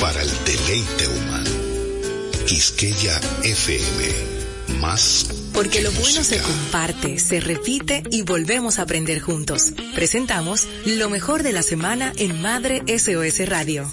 Para el deleite humano. Quisqueya FM. Más. Porque lo bueno se comparte, se repite y volvemos a aprender juntos. Presentamos lo mejor de la semana en Madre SOS Radio.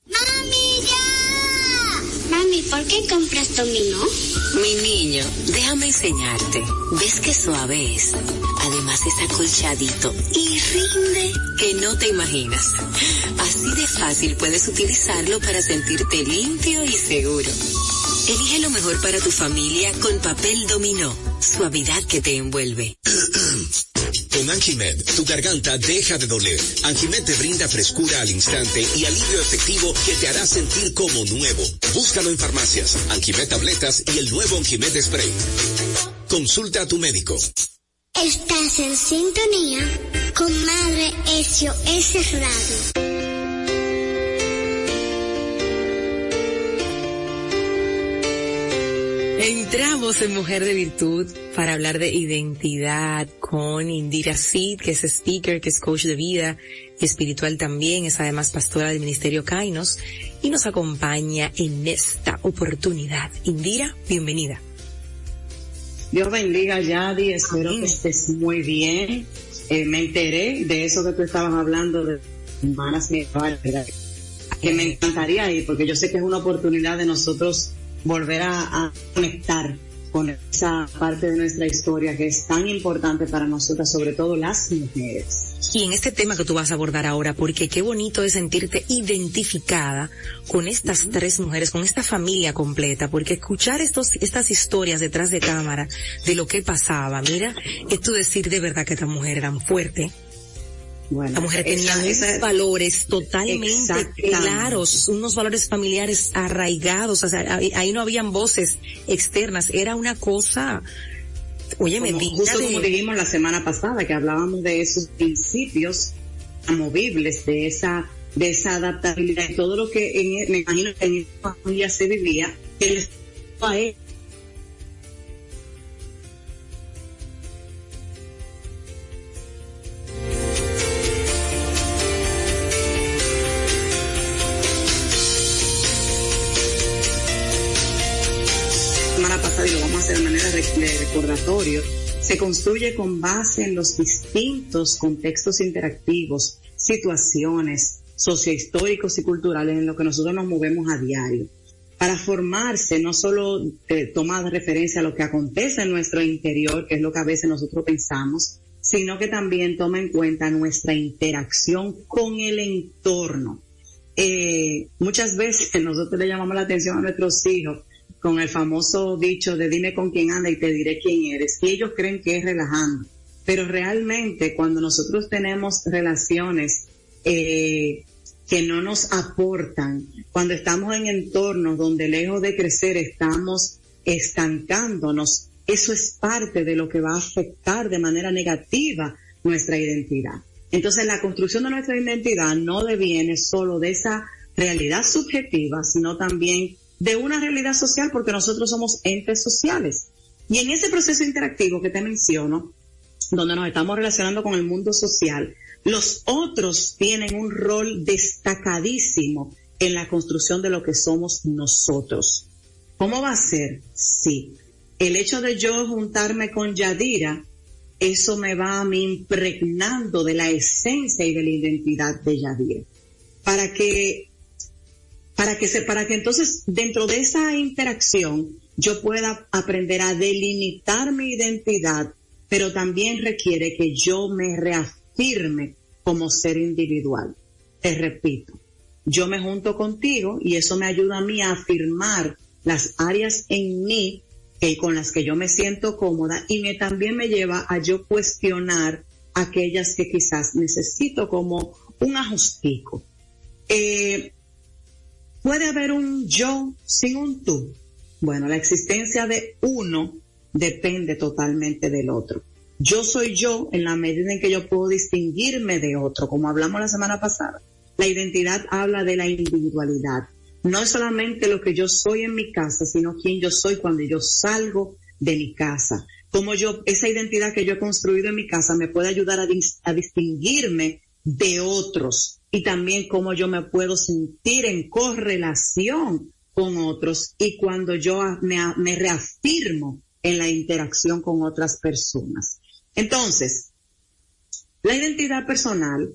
¿Por qué compras dominó? Mi niño, déjame enseñarte. ¿Ves qué suave es? Además es acolchadito y rinde que no te imaginas. Así de fácil puedes utilizarlo para sentirte limpio y seguro. Elige lo mejor para tu familia con papel dominó. Suavidad que te envuelve. Con Anjimed, tu garganta deja de doler. Anjimed te brinda frescura al instante y alivio efectivo que te hará sentir como nuevo. Búscalo en farmacias, Anjimed tabletas y el nuevo Anjimed spray. Consulta a tu médico. Estás en sintonía con Madre SOS Radio. Entramos en Mujer de Virtud para hablar de identidad con Indira Sid, que es speaker, que es coach de vida y espiritual también, es además pastora del Ministerio Kainos y nos acompaña en esta oportunidad. Indira, bienvenida. Dios bendiga, Yadi, espero que estés muy bien. Eh, me enteré de eso que tú estabas hablando de hermanas que me encantaría ir, porque yo sé que es una oportunidad de nosotros volver a, a, conectar con esa parte de nuestra historia que es tan importante para nosotras, sobre todo las mujeres. Y en este tema que tú vas a abordar ahora, porque qué bonito es sentirte identificada con estas tres mujeres, con esta familia completa, porque escuchar estos, estas historias detrás de cámara de lo que pasaba, mira, es tú decir de verdad que estas mujeres eran fuertes, bueno, la mujer tenía unos valores totalmente claros, unos valores familiares arraigados, o sea, ahí, ahí, no habían voces externas, era una cosa, oye, como, me Justo de... como dijimos la semana pasada, que hablábamos de esos principios amovibles, de esa, de esa adaptabilidad, y todo lo que en, me imagino que en esa familia se vivía, que les a él de recordatorio se construye con base en los distintos contextos interactivos, situaciones sociohistóricos y culturales en los que nosotros nos movemos a diario. Para formarse, no solo eh, toma referencia a lo que acontece en nuestro interior, que es lo que a veces nosotros pensamos, sino que también toma en cuenta nuestra interacción con el entorno. Eh, muchas veces nosotros le llamamos la atención a nuestros hijos con el famoso dicho de dime con quién anda y te diré quién eres. Y ellos creen que es relajando. Pero realmente cuando nosotros tenemos relaciones eh, que no nos aportan, cuando estamos en entornos donde lejos de crecer estamos estancándonos, eso es parte de lo que va a afectar de manera negativa nuestra identidad. Entonces la construcción de nuestra identidad no deviene solo de esa realidad subjetiva, sino también de una realidad social porque nosotros somos entes sociales. Y en ese proceso interactivo que te menciono, donde nos estamos relacionando con el mundo social, los otros tienen un rol destacadísimo en la construcción de lo que somos nosotros. ¿Cómo va a ser? Sí. El hecho de yo juntarme con Yadira, eso me va a mí impregnando de la esencia y de la identidad de Yadira. Para que para que se, para que entonces dentro de esa interacción yo pueda aprender a delimitar mi identidad, pero también requiere que yo me reafirme como ser individual. Te repito, yo me junto contigo y eso me ayuda a mí a afirmar las áreas en mí que con las que yo me siento cómoda y me también me lleva a yo cuestionar aquellas que quizás necesito como un ajustico. Eh, ¿Puede haber un yo sin un tú? Bueno, la existencia de uno depende totalmente del otro. Yo soy yo en la medida en que yo puedo distinguirme de otro, como hablamos la semana pasada. La identidad habla de la individualidad. No es solamente lo que yo soy en mi casa, sino quién yo soy cuando yo salgo de mi casa. Como yo, esa identidad que yo he construido en mi casa me puede ayudar a, distinguirme de otros y también cómo yo me puedo sentir en correlación con otros y cuando yo me, reafirmo en la interacción con otras personas. Entonces, la identidad personal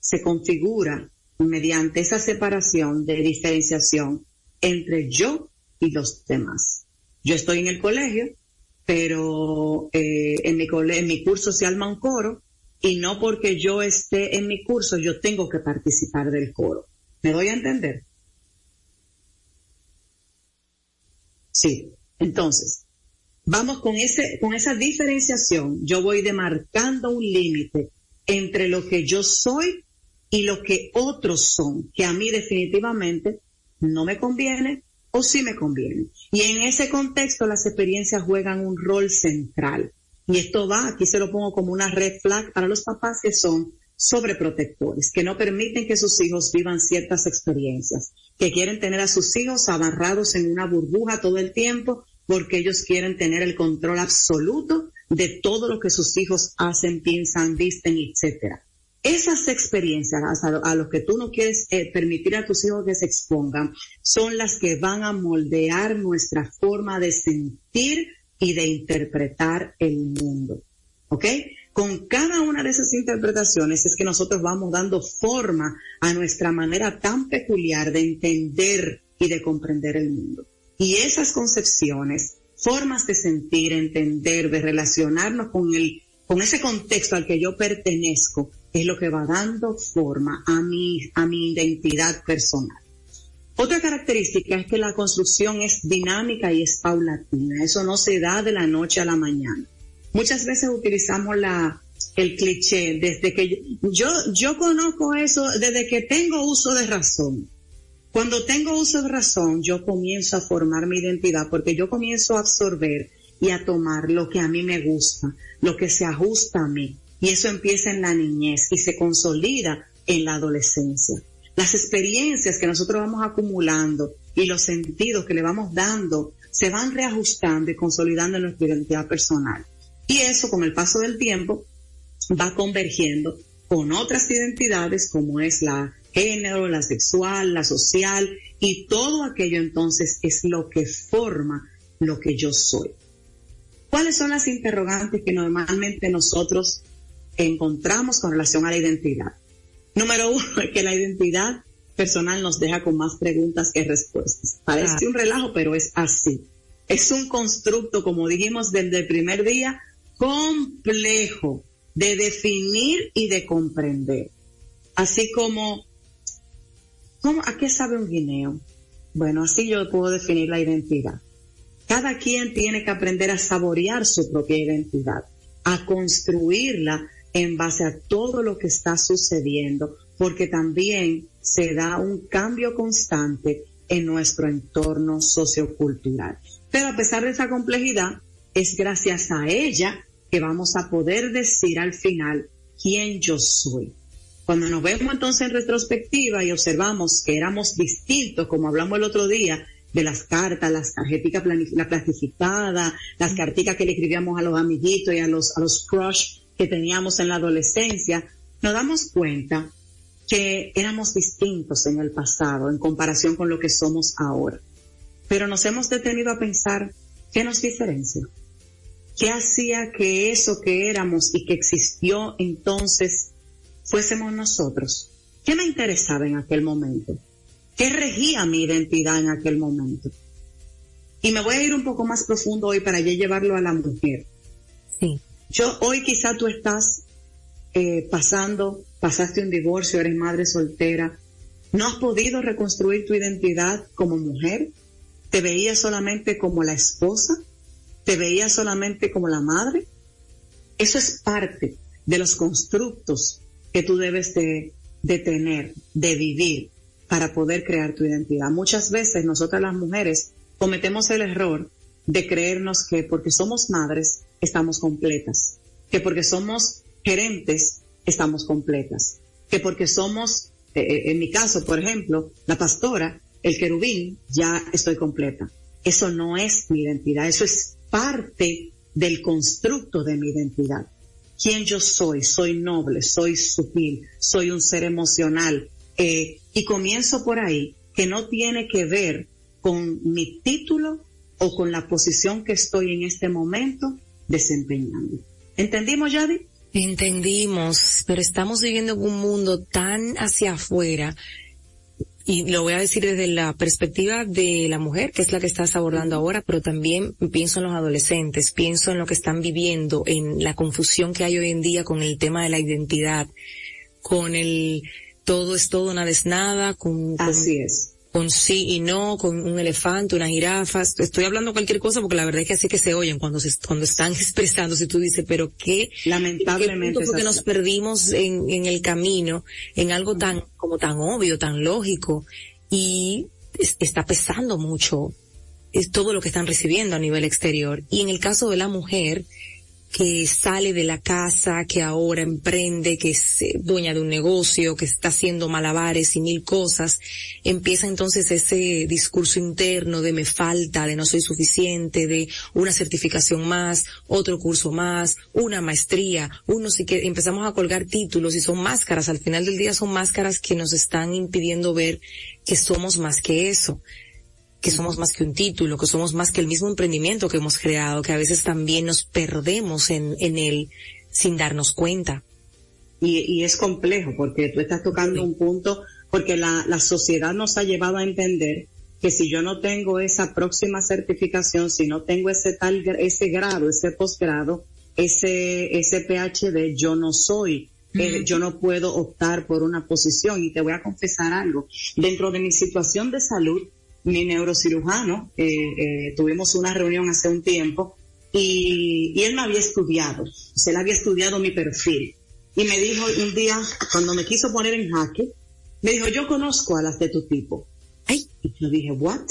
se configura mediante esa separación de diferenciación entre yo y los demás. Yo estoy en el colegio, pero eh, en, mi en mi curso se arma un coro y no porque yo esté en mi curso yo tengo que participar del coro. ¿Me doy a entender? Sí. Entonces, vamos con ese, con esa diferenciación, yo voy demarcando un límite entre lo que yo soy y lo que otros son, que a mí definitivamente no me conviene o sí me conviene. Y en ese contexto las experiencias juegan un rol central. Y esto va, aquí se lo pongo como una red flag para los papás que son sobreprotectores, que no permiten que sus hijos vivan ciertas experiencias, que quieren tener a sus hijos abarrados en una burbuja todo el tiempo porque ellos quieren tener el control absoluto de todo lo que sus hijos hacen, piensan, visten, etcétera. Esas experiencias a, los que tú no quieres eh, permitir a tus hijos que se expongan son las que van a moldear nuestra forma de sentir y de interpretar el mundo. ¿Ok? Con cada una de esas interpretaciones es que nosotros vamos dando forma a nuestra manera tan peculiar de entender y de comprender el mundo. Y esas concepciones, formas de sentir, entender, de relacionarnos con el, con ese contexto al que yo pertenezco, es lo que va dando forma a mi, a mi identidad personal. Otra característica es que la construcción es dinámica y es paulatina. Eso no se da de la noche a la mañana. Muchas veces utilizamos la, el cliché desde que yo, yo conozco eso desde que tengo uso de razón. Cuando tengo uso de razón, yo comienzo a formar mi identidad porque yo comienzo a absorber y a tomar lo que a mí me gusta, lo que se ajusta a mí. Y eso empieza en la niñez y se consolida en la adolescencia. Las experiencias que nosotros vamos acumulando y los sentidos que le vamos dando se van reajustando y consolidando en nuestra identidad personal. Y eso con el paso del tiempo va convergiendo con otras identidades como es la género, la sexual, la social y todo aquello entonces es lo que forma lo que yo soy. ¿Cuáles son las interrogantes que normalmente nosotros encontramos con relación a la identidad? Número uno es que la identidad personal nos deja con más preguntas que respuestas. Parece un relajo, pero es así. Es un constructo, como dijimos desde el primer día, complejo de definir y de comprender. Así como ¿A qué sabe un guineo? Bueno, así yo puedo definir la identidad. Cada quien tiene que aprender a saborear su propia identidad, a construirla en base a todo lo que está sucediendo, porque también se da un cambio constante en nuestro entorno sociocultural. Pero a pesar de esa complejidad, es gracias a ella que vamos a poder decir al final quién yo soy. Cuando nos vemos entonces en retrospectiva y observamos que éramos distintos, como hablamos el otro día, de las cartas, las tarjetas la las carticas que le escribíamos a los amiguitos y a los, a los crush que teníamos en la adolescencia, nos damos cuenta que éramos distintos en el pasado en comparación con lo que somos ahora. Pero nos hemos detenido a pensar qué nos diferencia. ¿Qué hacía que eso que éramos y que existió entonces fuésemos nosotros, ¿qué me interesaba en aquel momento? ¿Qué regía mi identidad en aquel momento? Y me voy a ir un poco más profundo hoy para ya llevarlo a la mujer. Sí. Yo hoy quizá tú estás eh, pasando, pasaste un divorcio, eres madre soltera, no has podido reconstruir tu identidad como mujer, te veías solamente como la esposa, te veías solamente como la madre. Eso es parte de los constructos que tú debes de, de tener, de vivir para poder crear tu identidad. Muchas veces nosotras las mujeres cometemos el error de creernos que porque somos madres estamos completas, que porque somos gerentes estamos completas, que porque somos, eh, eh, en mi caso, por ejemplo, la pastora, el querubín, ya estoy completa. Eso no es mi identidad, eso es parte del constructo de mi identidad. ¿Quién yo soy? Soy noble, soy sutil, soy un ser emocional. Eh, y comienzo por ahí, que no tiene que ver con mi título o con la posición que estoy en este momento desempeñando. ¿Entendimos, Yadi? Entendimos, pero estamos viviendo en un mundo tan hacia afuera y lo voy a decir desde la perspectiva de la mujer, que es la que estás abordando ahora, pero también pienso en los adolescentes, pienso en lo que están viviendo, en la confusión que hay hoy en día con el tema de la identidad, con el todo es todo, nada es nada, con, Así es con sí y no, con un elefante, una jirafa. Estoy hablando cualquier cosa porque la verdad es que así que se oyen cuando se, cuando están expresando. Si tú dices, pero qué, lamentablemente, porque nos perdimos en, en el camino, en algo tan, como tan obvio, tan lógico y está pesando mucho es todo lo que están recibiendo a nivel exterior. Y en el caso de la mujer, que sale de la casa, que ahora emprende, que es eh, dueña de un negocio, que está haciendo malabares y mil cosas, empieza entonces ese discurso interno de me falta, de no soy suficiente, de una certificación más, otro curso más, una maestría, uno sí que empezamos a colgar títulos y son máscaras, al final del día son máscaras que nos están impidiendo ver que somos más que eso que somos más que un título, que somos más que el mismo emprendimiento que hemos creado, que a veces también nos perdemos en, en él sin darnos cuenta. Y, y es complejo porque tú estás tocando un punto, porque la, la sociedad nos ha llevado a entender que si yo no tengo esa próxima certificación, si no tengo ese tal, ese grado, ese posgrado, ese, ese PhD, yo no soy. Eh, yo no puedo optar por una posición y te voy a confesar algo. Dentro de mi situación de salud, mi neurocirujano, eh, eh, tuvimos una reunión hace un tiempo y, y él me había estudiado, o sea, él había estudiado mi perfil. Y me dijo un día, cuando me quiso poner en jaque, me dijo, yo conozco a las de tu tipo. Ay, y yo dije, what?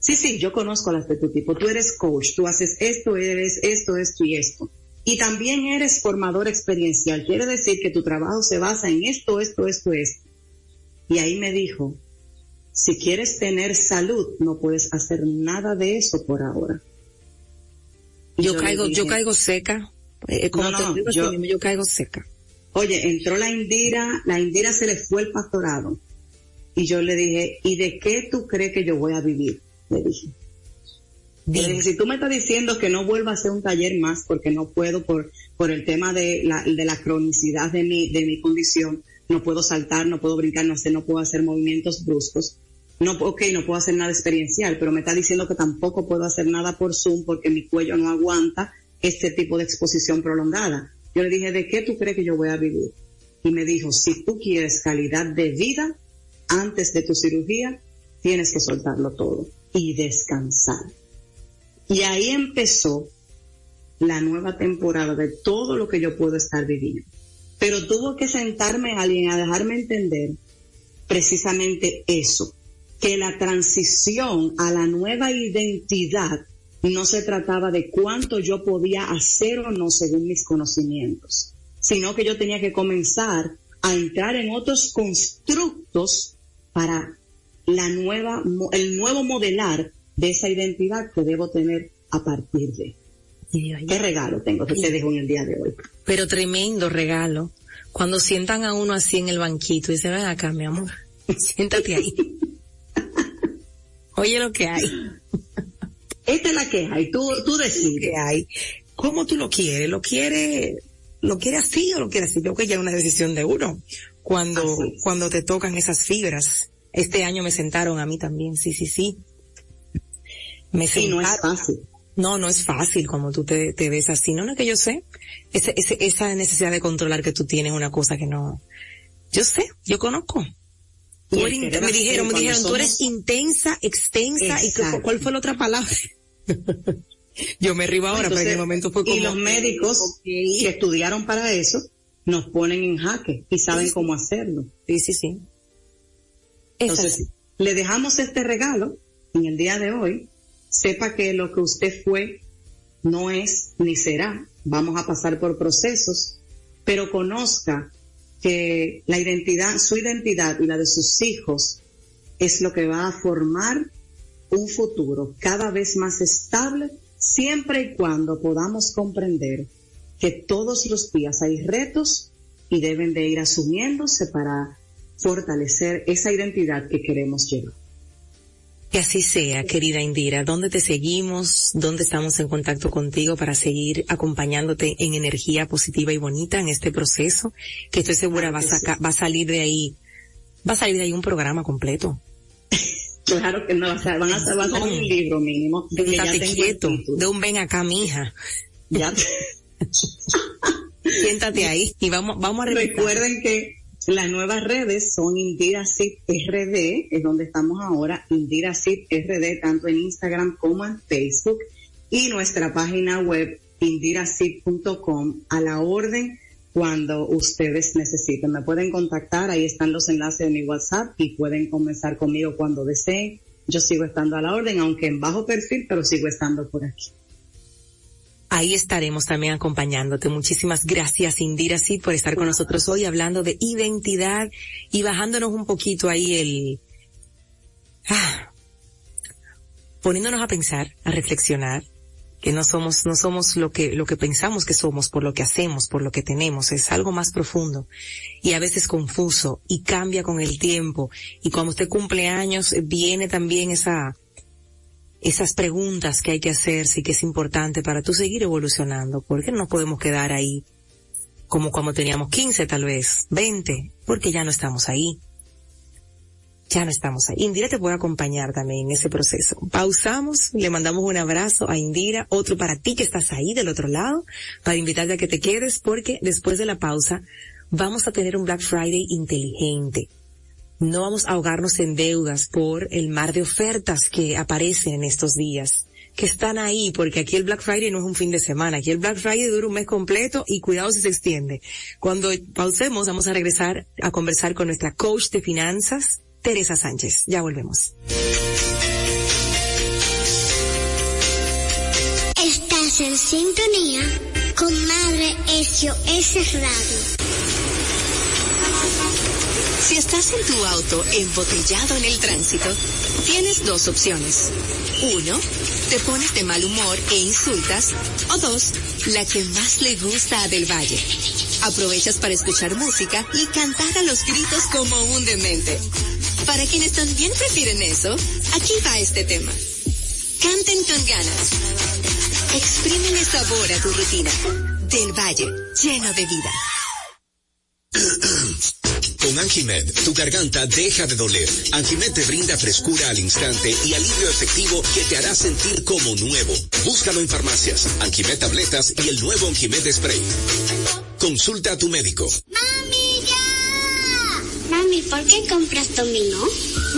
Sí, sí, yo conozco a las de tu tipo. Tú eres coach, tú haces esto, eres esto, esto y esto. Y también eres formador experiencial. Quiere decir que tu trabajo se basa en esto, esto, esto, esto. Y ahí me dijo, si quieres tener salud, no puedes hacer nada de eso por ahora. Yo, caigo, yo caigo seca. Eh, no, no, yo, yo caigo seca. Oye, entró la Indira, la Indira se le fue el pastorado. Y yo le dije, ¿y de qué tú crees que yo voy a vivir? Le dije. Le dije, si tú me estás diciendo que no vuelva a hacer un taller más porque no puedo por, por el tema de la, de la cronicidad de mi, de mi condición, no puedo saltar, no puedo brincar, no sé, no puedo hacer movimientos bruscos no, ok, no puedo hacer nada experiencial, pero me está diciendo que tampoco puedo hacer nada por Zoom porque mi cuello no aguanta este tipo de exposición prolongada. Yo le dije, ¿de qué tú crees que yo voy a vivir? Y me dijo, si tú quieres calidad de vida antes de tu cirugía, tienes que soltarlo todo y descansar. Y ahí empezó la nueva temporada de todo lo que yo puedo estar viviendo. Pero tuvo que sentarme alguien a dejarme entender precisamente eso, que la transición a la nueva identidad no se trataba de cuánto yo podía hacer o no según mis conocimientos, sino que yo tenía que comenzar a entrar en otros constructos para la nueva, el nuevo modelar de esa identidad que debo tener a partir de. ¿Qué regalo tengo que te dejo en el día de hoy? Pero tremendo regalo. Cuando sientan a uno así en el banquito y dicen, ven acá, mi amor, siéntate ahí. Oye lo que hay. Esta es la que hay, tú, tú decides. que hay. ¿Cómo tú lo quieres? ¿Lo quieres, lo quieres así o lo quieres así? Creo que ya es una decisión de uno. Cuando, cuando te tocan esas fibras. Este año me sentaron a mí también, sí, sí, sí. Me sí, no es fácil. No, no es fácil como tú te, te ves así. No, no es que yo sé. Ese, ese, esa necesidad de controlar que tú tienes una cosa que no. Yo sé, yo conozco me dijeron, me dijeron, tú eres intensa, extensa, y ¿cuál fue la otra palabra? Yo me río ahora, pero en el momento fue como... Y los médicos que estudiaron para eso nos ponen en jaque y saben cómo hacerlo. Sí, sí, sí. Entonces, le dejamos este regalo en el día de hoy. Sepa que lo que usted fue no es ni será. Vamos a pasar por procesos, pero conozca que la identidad, su identidad y la de sus hijos es lo que va a formar un futuro cada vez más estable siempre y cuando podamos comprender que todos los días hay retos y deben de ir asumiéndose para fortalecer esa identidad que queremos llevar. Que así sea, querida Indira. ¿Dónde te seguimos? ¿Dónde estamos en contacto contigo para seguir acompañándote en energía positiva y bonita en este proceso? Que estoy segura va, a va a salir de ahí, va a salir de ahí un programa completo. Claro que no, o sea, van a, hacer un libro mínimo. De quieto, de un ven acá, mija. Ya. Siéntate ahí y vamos, vamos a. Recuerden que las nuevas redes son Indira RD, es donde estamos ahora, Indira RD, tanto en Instagram como en Facebook, y nuestra página web indiracid.com a la orden cuando ustedes necesiten. Me pueden contactar, ahí están los enlaces de mi WhatsApp y pueden comenzar conmigo cuando deseen. Yo sigo estando a la orden, aunque en bajo perfil, pero sigo estando por aquí. Ahí estaremos también acompañándote. Muchísimas gracias, Indira, sí, por estar con nosotros hoy hablando de identidad y bajándonos un poquito ahí el, ah, poniéndonos a pensar, a reflexionar, que no somos, no somos lo que, lo que pensamos que somos por lo que hacemos, por lo que tenemos, es algo más profundo y a veces confuso y cambia con el tiempo y cuando usted cumple años viene también esa, esas preguntas que hay que hacerse y que es importante para tú seguir evolucionando, porque no podemos quedar ahí como cuando teníamos 15 tal vez, 20, porque ya no estamos ahí ya no estamos ahí. Indira te puede acompañar también en ese proceso. Pausamos, le mandamos un abrazo a Indira, otro para ti que estás ahí del otro lado, para invitarte a que te quedes porque después de la pausa vamos a tener un Black Friday inteligente. No vamos a ahogarnos en deudas por el mar de ofertas que aparecen en estos días que están ahí, porque aquí el Black Friday no es un fin de semana, aquí el Black Friday dura un mes completo y cuidado si se extiende. Cuando pausemos vamos a regresar a conversar con nuestra coach de finanzas, Teresa Sánchez. Ya volvemos. Estás en sintonía con Madre SOS Radio. Si estás en tu auto embotellado en el tránsito, tienes dos opciones. Uno, te pones de mal humor e insultas. O dos, la que más le gusta a Del Valle. Aprovechas para escuchar música y cantar a los gritos como un demente. Para quienes también prefieren eso, aquí va este tema. Canten con ganas. Exprímele sabor a tu rutina. Del Valle, lleno de vida. Con Anjimed, tu garganta deja de doler. Anjimed te brinda frescura al instante y alivio efectivo que te hará sentir como nuevo. Búscalo en farmacias, Anjimed tabletas y el nuevo Anjimed spray. Consulta a tu médico. ¡Mami, ya! Mami, ¿por qué compras dominó?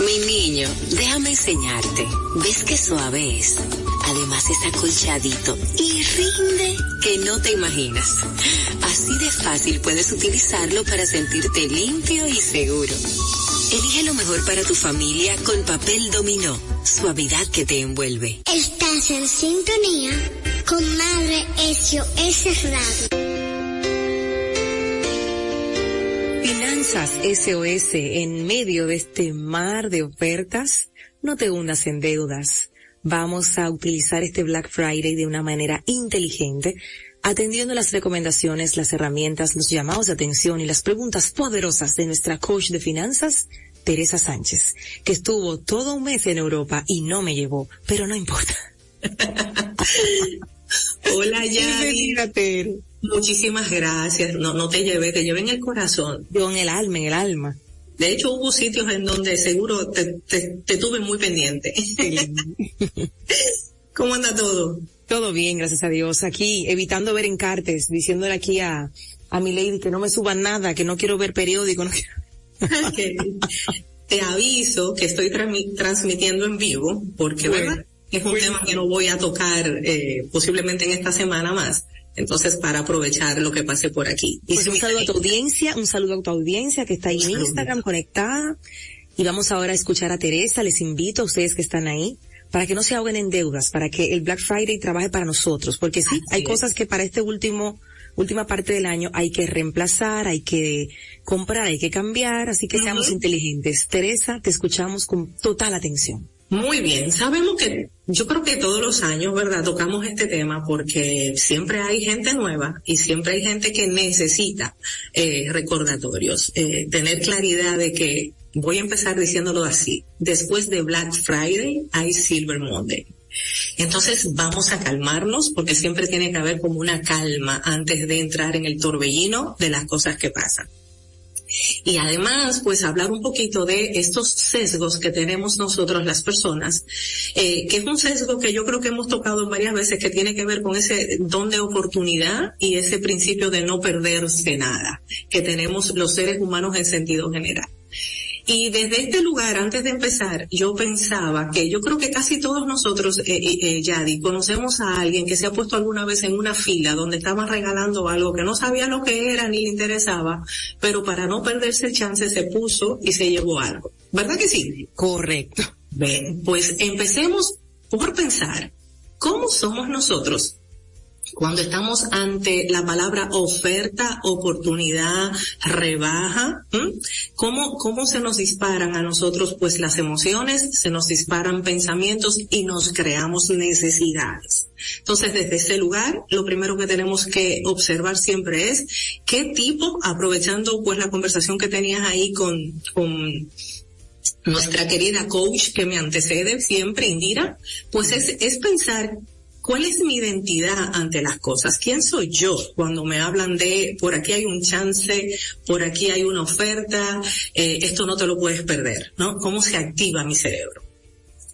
Mi niño, déjame enseñarte. ¿Ves qué suave es? Además es acolchadito y rinde que no te imaginas. Así de fácil puedes utilizarlo para sentirte limpio y seguro. Elige lo mejor para tu familia con papel dominó, suavidad que te envuelve. Estás en sintonía con Madre SOS Radio. Finanzas SOS en medio de este mar de ofertas, no te hundas en deudas vamos a utilizar este Black Friday de una manera inteligente, atendiendo las recomendaciones, las herramientas, los llamados de atención y las preguntas poderosas de nuestra coach de finanzas, Teresa Sánchez, que estuvo todo un mes en Europa y no me llevó, pero no importa. Hola, Yari. Muchísimas gracias. No, no te llevé, te llevé en el corazón. Yo en el alma, en el alma. De hecho, hubo sitios en donde seguro te, te, tuve muy pendiente. ¿Cómo anda todo? Todo bien, gracias a Dios. Aquí, evitando ver encartes, diciéndole aquí a, a mi lady que no me suban nada, que no quiero ver periódico. No te aviso que estoy transmitiendo en vivo, porque, ¿verdad? es un tema que no voy a tocar eh, posiblemente en esta semana más. Entonces, para aprovechar lo que pase por aquí. Pues un saludo a tu audiencia, un saludo a tu audiencia que está ahí en Instagram conectada. Y vamos ahora a escuchar a Teresa. Les invito a ustedes que están ahí para que no se ahoguen en deudas, para que el Black Friday trabaje para nosotros, porque sí, hay cosas que para este último última parte del año hay que reemplazar, hay que comprar, hay que cambiar, así que seamos inteligentes. Teresa, te escuchamos con total atención. Muy bien, sabemos que yo creo que todos los años, ¿verdad? Tocamos este tema porque siempre hay gente nueva y siempre hay gente que necesita eh, recordatorios, eh, tener claridad de que voy a empezar diciéndolo así. Después de Black Friday hay Silver Monday. Entonces vamos a calmarnos porque siempre tiene que haber como una calma antes de entrar en el torbellino de las cosas que pasan. Y además, pues hablar un poquito de estos sesgos que tenemos nosotros las personas, eh, que es un sesgo que yo creo que hemos tocado varias veces, que tiene que ver con ese don de oportunidad y ese principio de no perderse nada, que tenemos los seres humanos en sentido general. Y desde este lugar, antes de empezar, yo pensaba que yo creo que casi todos nosotros, eh, eh, eh, Yadi, conocemos a alguien que se ha puesto alguna vez en una fila donde estaban regalando algo que no sabía lo que era ni le interesaba, pero para no perderse el chance se puso y se llevó algo. ¿Verdad que sí? Correcto. Bien, pues empecemos por pensar, ¿cómo somos nosotros cuando estamos ante la palabra oferta, oportunidad, rebaja, ¿cómo, cómo se nos disparan a nosotros pues las emociones, se nos disparan pensamientos y nos creamos necesidades? Entonces, desde ese lugar, lo primero que tenemos que observar siempre es qué tipo, aprovechando pues la conversación que tenías ahí con, con nuestra querida coach que me antecede siempre, Indira, pues es, es pensar ¿Cuál es mi identidad ante las cosas? ¿Quién soy yo cuando me hablan de por aquí hay un chance, por aquí hay una oferta, eh, esto no te lo puedes perder, ¿no? ¿Cómo se activa mi cerebro?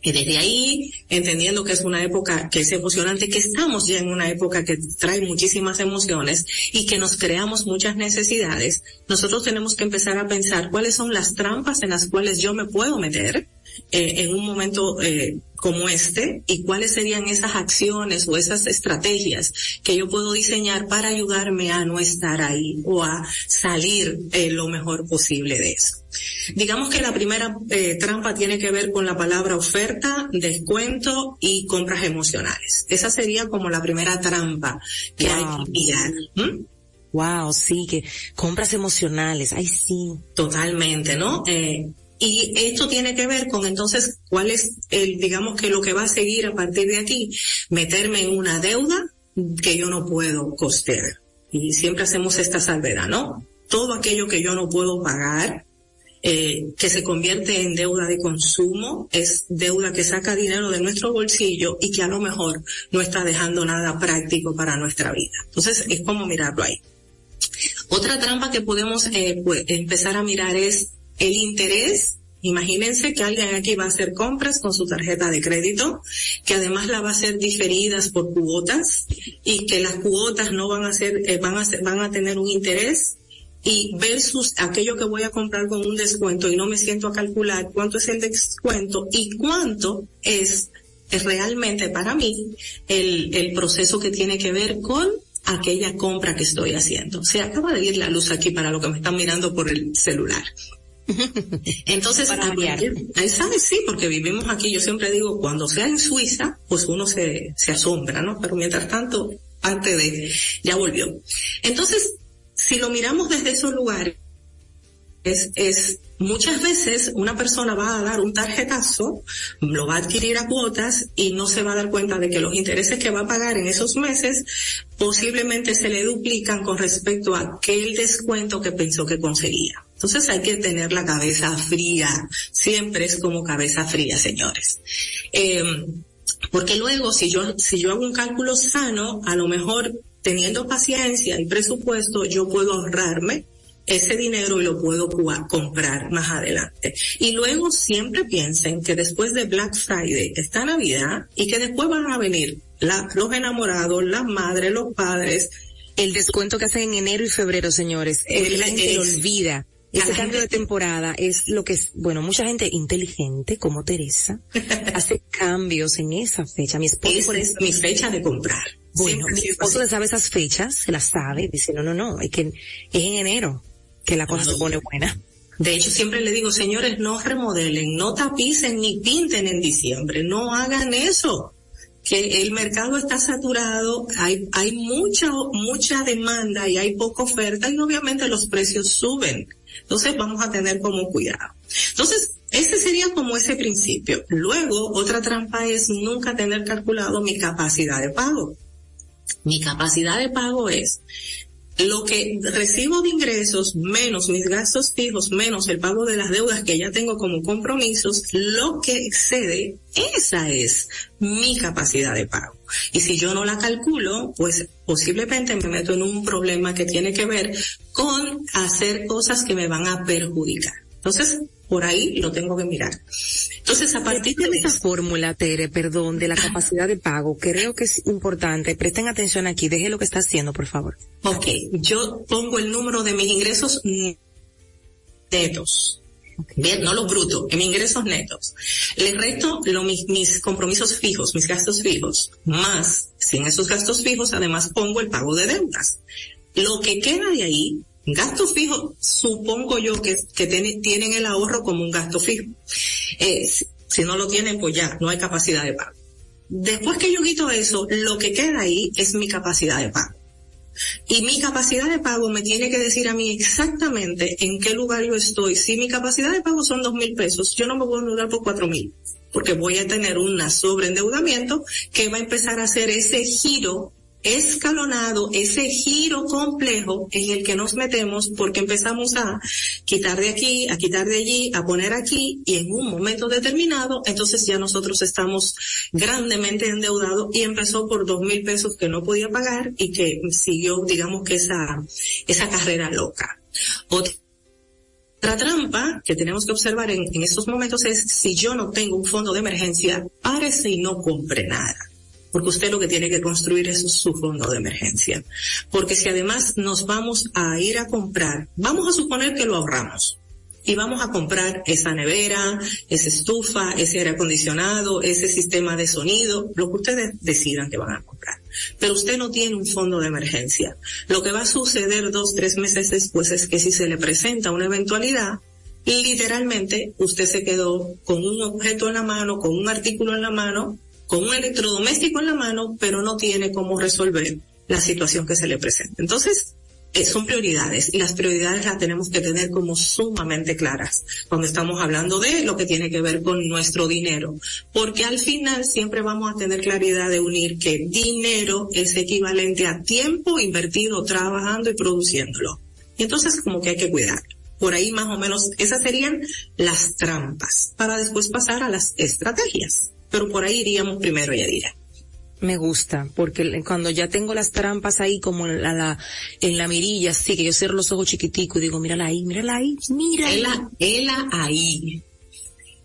Y desde ahí, entendiendo que es una época que es emocionante, que estamos ya en una época que trae muchísimas emociones y que nos creamos muchas necesidades, nosotros tenemos que empezar a pensar cuáles son las trampas en las cuales yo me puedo meter eh, en un momento eh, como este y cuáles serían esas acciones o esas estrategias que yo puedo diseñar para ayudarme a no estar ahí o a salir eh, lo mejor posible de eso. Digamos que la primera eh, trampa tiene que ver con la palabra oferta, descuento y compras emocionales. Esa sería como la primera trampa que hay que pillar. Wow, sí, que compras emocionales, ay sí. Totalmente, ¿no? Eh, y esto tiene que ver con entonces cuál es el, digamos que lo que va a seguir a partir de aquí, meterme en una deuda que yo no puedo costear. Y siempre hacemos esta salvedad, ¿no? Todo aquello que yo no puedo pagar, eh, que se convierte en deuda de consumo, es deuda que saca dinero de nuestro bolsillo y que a lo mejor no está dejando nada práctico para nuestra vida. Entonces es como mirarlo ahí. Otra trampa que podemos eh, pues, empezar a mirar es el interés, imagínense que alguien aquí va a hacer compras con su tarjeta de crédito, que además la va a hacer diferidas por cuotas y que las cuotas no van a ser, eh, van a ser, van a tener un interés y versus aquello que voy a comprar con un descuento y no me siento a calcular cuánto es el descuento y cuánto es, realmente para mí el, el proceso que tiene que ver con aquella compra que estoy haciendo. Se acaba de ir la luz aquí para lo que me están mirando por el celular. Entonces, ¿sabes? Sí, porque vivimos aquí, yo siempre digo, cuando sea en Suiza, pues uno se, se asombra, ¿no? Pero mientras tanto, parte de, ya volvió. Entonces, si lo miramos desde esos lugares, es, es muchas veces una persona va a dar un tarjetazo, lo va a adquirir a cuotas y no se va a dar cuenta de que los intereses que va a pagar en esos meses posiblemente se le duplican con respecto a aquel descuento que pensó que conseguía. Entonces hay que tener la cabeza fría, siempre es como cabeza fría, señores. Eh, porque luego si yo, si yo hago un cálculo sano, a lo mejor teniendo paciencia y presupuesto, yo puedo ahorrarme ese dinero y lo puedo comprar más adelante. Y luego siempre piensen que después de Black Friday está Navidad y que después van a venir los enamorados, las madres, los padres. El descuento que hacen en enero y febrero, señores. la gente lo olvida ese cambio de temporada es lo que es, bueno, mucha gente inteligente como Teresa hace cambios en esa fecha. Mi esposo Esa es mi fecha de comprar. Bueno, Siempre mi esposo le sabe esas fechas, se las sabe, dice, no, no, no, es que es en enero que la cosa se pone buena. De hecho, siempre le digo, señores, no remodelen, no tapicen ni pinten en diciembre, no hagan eso. Que el mercado está saturado, hay, hay mucha, mucha demanda y hay poca oferta y obviamente los precios suben. Entonces vamos a tener como cuidado. Entonces, ese sería como ese principio. Luego, otra trampa es nunca tener calculado mi capacidad de pago. Mi capacidad de pago es lo que recibo de ingresos menos mis gastos fijos menos el pago de las deudas que ya tengo como compromisos, lo que excede, esa es mi capacidad de pago. Y si yo no la calculo, pues posiblemente me meto en un problema que tiene que ver con hacer cosas que me van a perjudicar. Entonces, por ahí lo tengo que mirar. Entonces, a partir de esa fórmula, Tere, perdón, de la capacidad de pago. Creo que es importante. Presten atención aquí. Deje lo que está haciendo, por favor. ok, yo pongo el número de mis ingresos netos. Bien, no los brutos, en mis ingresos netos. Le resto lo, mis, mis compromisos fijos, mis gastos fijos, más, sin esos gastos fijos, además pongo el pago de deudas. Lo que queda de ahí, gasto fijo, supongo yo que, que tiene- tienen el ahorro como un gasto fijo. Eh, si, si no lo tienen, pues ya, no hay capacidad de pago. Después que yo quito eso, lo que queda ahí es mi capacidad de pago. Y mi capacidad de pago me tiene que decir a mí exactamente en qué lugar yo estoy. Si mi capacidad de pago son dos mil pesos, yo no me puedo endeudar por cuatro mil, porque voy a tener un sobreendeudamiento que va a empezar a hacer ese giro escalonado, ese giro complejo en el que nos metemos porque empezamos a quitar de aquí, a quitar de allí, a poner aquí y en un momento determinado, entonces ya nosotros estamos grandemente endeudados y empezó por dos mil pesos que no podía pagar y que siguió, digamos que esa, esa carrera loca. Otra otra trampa que tenemos que observar en, en estos momentos es si yo no tengo un fondo de emergencia, párese y no compre nada. Porque usted lo que tiene que construir es su fondo de emergencia. Porque si además nos vamos a ir a comprar, vamos a suponer que lo ahorramos. Y vamos a comprar esa nevera, esa estufa, ese aire acondicionado, ese sistema de sonido, lo que ustedes decidan que van a comprar. Pero usted no tiene un fondo de emergencia. Lo que va a suceder dos, tres meses después es que si se le presenta una eventualidad, literalmente usted se quedó con un objeto en la mano, con un artículo en la mano, con un electrodoméstico en la mano, pero no tiene cómo resolver la situación que se le presenta. Entonces, eh, son prioridades y las prioridades las tenemos que tener como sumamente claras cuando estamos hablando de lo que tiene que ver con nuestro dinero, porque al final siempre vamos a tener claridad de unir que dinero es equivalente a tiempo invertido trabajando y produciéndolo. Y entonces como que hay que cuidar. Por ahí más o menos esas serían las trampas para después pasar a las estrategias. Pero por ahí iríamos primero, Yadira. Me gusta, porque cuando ya tengo las trampas ahí como en la, la- en la mirilla, sí, que yo cierro los ojos chiquiticos y digo, mírala ahí, mírala ahí, mira. Ela, ela ahí.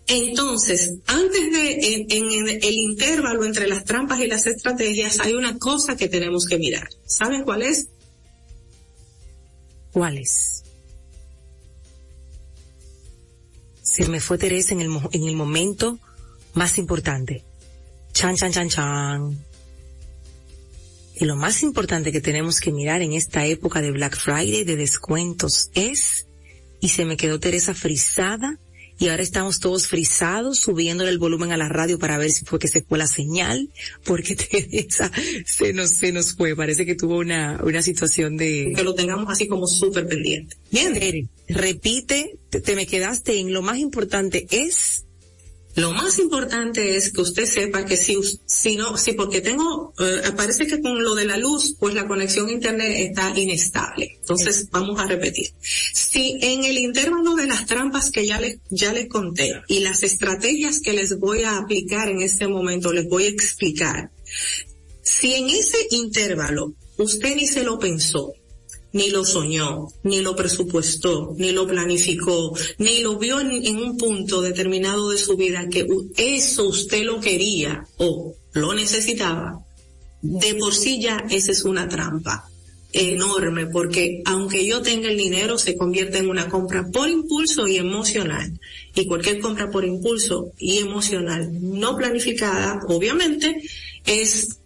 Entonces, antes de, en, en el intervalo entre las trampas y las estrategias, hay una cosa que tenemos que mirar. ¿Saben cuál es? ¿Cuál es? Se me fue Teresa en el, en el momento más importante. Chan, chan, chan, chan. Y lo más importante que tenemos que mirar en esta época de Black Friday de descuentos es, y se me quedó Teresa frisada, y ahora estamos todos frisados, subiéndole el volumen a la radio para ver si fue que se fue la señal, porque Teresa se nos, se nos fue, parece que tuvo una, una situación de... Que lo tengamos así como súper pendiente. Bien, Tere, repite, te, te me quedaste en lo más importante es, Lo más importante es que usted sepa que si, si no, si porque tengo, eh, parece que con lo de la luz, pues la conexión a internet está inestable. Entonces, vamos a repetir. Si en el intervalo de las trampas que ya les, ya les conté y las estrategias que les voy a aplicar en este momento, les voy a explicar. Si en ese intervalo usted ni se lo pensó, ni lo soñó, ni lo presupuestó, ni lo planificó, ni lo vio en, un punto determinado de su vida que eso usted lo quería o lo necesitaba, de por sí ya esa es una trampa. enorme porque aunque yo tenga el dinero se convierte en una compra por impulso y emocional. Y cualquier compra por impulso y emocional no planificada, obviamente, es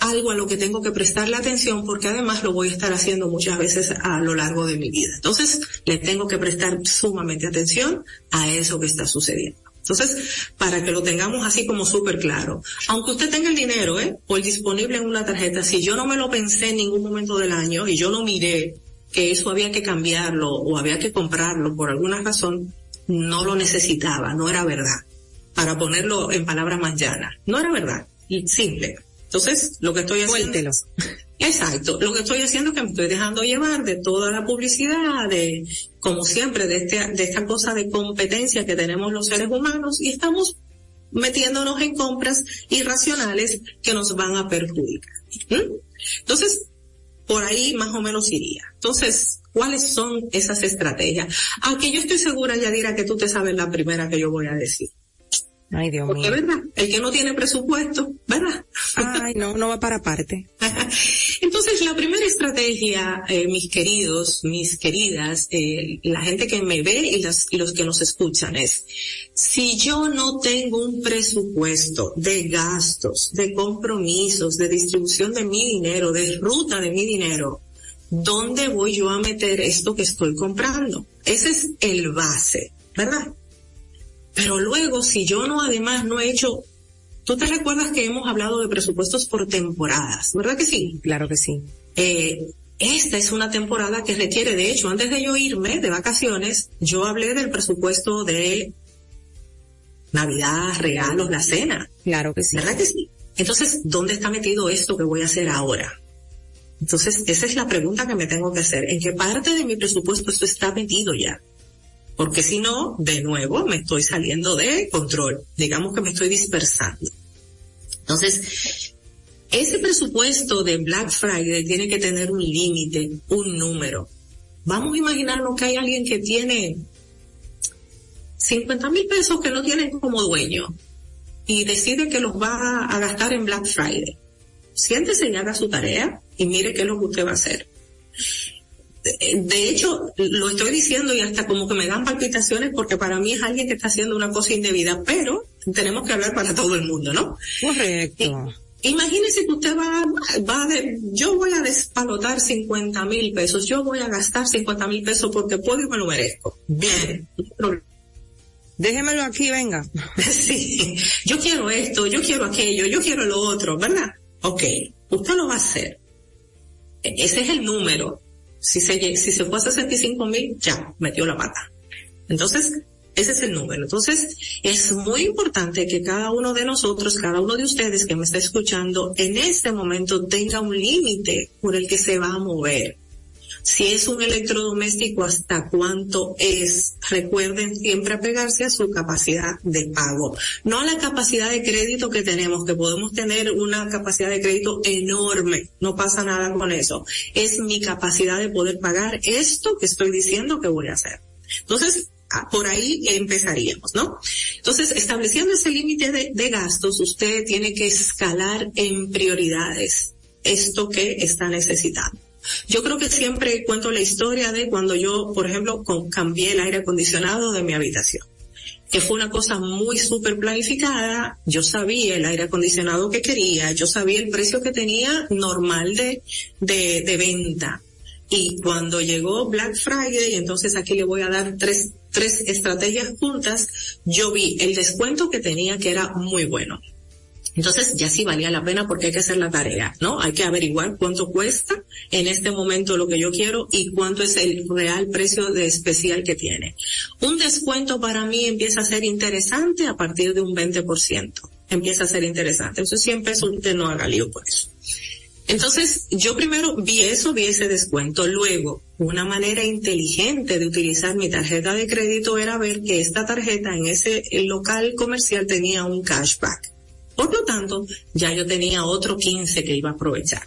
algo a lo que tengo que prestarle atención porque además lo voy a estar haciendo muchas veces a lo largo de mi vida. Entonces, le tengo que prestar sumamente atención a eso que está sucediendo. Entonces, para que lo tengamos así como súper claro, aunque usted tenga el dinero, ¿eh? O el disponible en una tarjeta, si yo no me lo pensé en ningún momento del año y yo no miré que eso había que cambiarlo o había que comprarlo por alguna razón, no lo necesitaba, no era verdad. Para ponerlo en palabras más llanas, no era verdad. Simple. Entonces, lo que estoy haciendo... Exacto. Lo que estoy haciendo es que me estoy dejando llevar de toda la publicidad, de, como siempre, de, este, de esta cosa de competencia que tenemos los seres humanos y estamos metiéndonos en compras irracionales que nos van a perjudicar. ¿Mm? Entonces, por ahí más o menos iría. Entonces, ¿cuáles son esas estrategias? Aunque yo estoy segura, Yadira, que tú te sabes la primera que yo voy a decir. Ay, Dios Porque, ¿verdad? El que no tiene presupuesto, ¿verdad? Ay, no, no va para parte. Entonces, la primera estrategia, eh, mis queridos, mis queridas, eh, la gente que me ve y los, y los que nos escuchan es, si yo no tengo un presupuesto de gastos, de compromisos, de distribución de mi dinero, de ruta de mi dinero, ¿dónde voy yo a meter esto que estoy comprando? Ese es el base, ¿verdad? Pero luego, si yo no, además, no he hecho, tú te recuerdas que hemos hablado de presupuestos por temporadas, ¿verdad que sí? Claro que sí. Eh, esta es una temporada que requiere, de hecho, antes de yo irme de vacaciones, yo hablé del presupuesto de Navidad, regalos, la cena. Claro que sí. ¿Verdad que sí? Entonces, ¿dónde está metido esto que voy a hacer ahora? Entonces, esa es la pregunta que me tengo que hacer. ¿En qué parte de mi presupuesto esto está metido ya? Porque si no, de nuevo, me estoy saliendo de control, digamos que me estoy dispersando. Entonces, ese presupuesto de Black Friday tiene que tener un límite, un número. Vamos a imaginarnos que hay alguien que tiene 50 mil pesos que no tiene como dueño y decide que los va a gastar en Black Friday. Siéntese y haga su tarea y mire qué es lo que usted va a hacer de hecho, lo estoy diciendo y hasta como que me dan palpitaciones porque para mí es alguien que está haciendo una cosa indebida, pero tenemos que hablar para todo el mundo, ¿no? Correcto. imagínese que usted va, va de, yo voy a despalotar 50 mil pesos, yo voy a gastar 50 mil pesos porque puedo y me lo merezco. Bien. Déjemelo aquí, venga. sí. Yo quiero esto, yo quiero aquello, yo quiero lo otro, ¿verdad? Ok. Usted lo va a hacer. E-, ese es el número si se, si se fue a 65 mil, ya, metió la pata. Entonces, ese es el número. Entonces, es muy importante que cada uno de nosotros, cada uno de ustedes que me está escuchando, en este momento tenga un límite por el que se va a mover si es un electrodoméstico, hasta cuánto es. Recuerden siempre apegarse a su capacidad de pago, no a la capacidad de crédito que tenemos, que podemos tener una capacidad de crédito enorme, no pasa nada con eso. Es mi capacidad de poder pagar esto que estoy diciendo que voy a hacer. Entonces, ah, por ahí empezaríamos, ¿no? Entonces, estableciendo ese límite de, de, gastos, usted tiene que escalar en prioridades esto que está necesitando. Yo creo que siempre cuento la historia de cuando yo, por ejemplo, cambié el aire acondicionado de mi habitación que fue una cosa muy súper planificada. Yo sabía el aire acondicionado que quería, yo sabía el precio que tenía normal de, de, de venta. Y cuando llegó Black Friday, entonces aquí le voy a dar tres, tres estrategias juntas, yo vi el descuento que tenía que era muy bueno. Entonces ya sí valía la pena porque hay que hacer la tarea, ¿no? Hay que averiguar cuánto cuesta en este momento lo que yo quiero y cuánto es el real precio de especial que tiene. Un descuento para mí empieza a ser interesante a partir de un 20%. Empieza a ser interesante. Entonces 100 pesos usted no haga lío por eso. Entonces, yo primero vi eso, vi ese descuento. Luego, una manera inteligente de utilizar mi tarjeta de crédito era ver que esta tarjeta en ese local comercial tenía un cashback. Por lo tanto, ya yo tenía otro 15 que iba a aprovechar.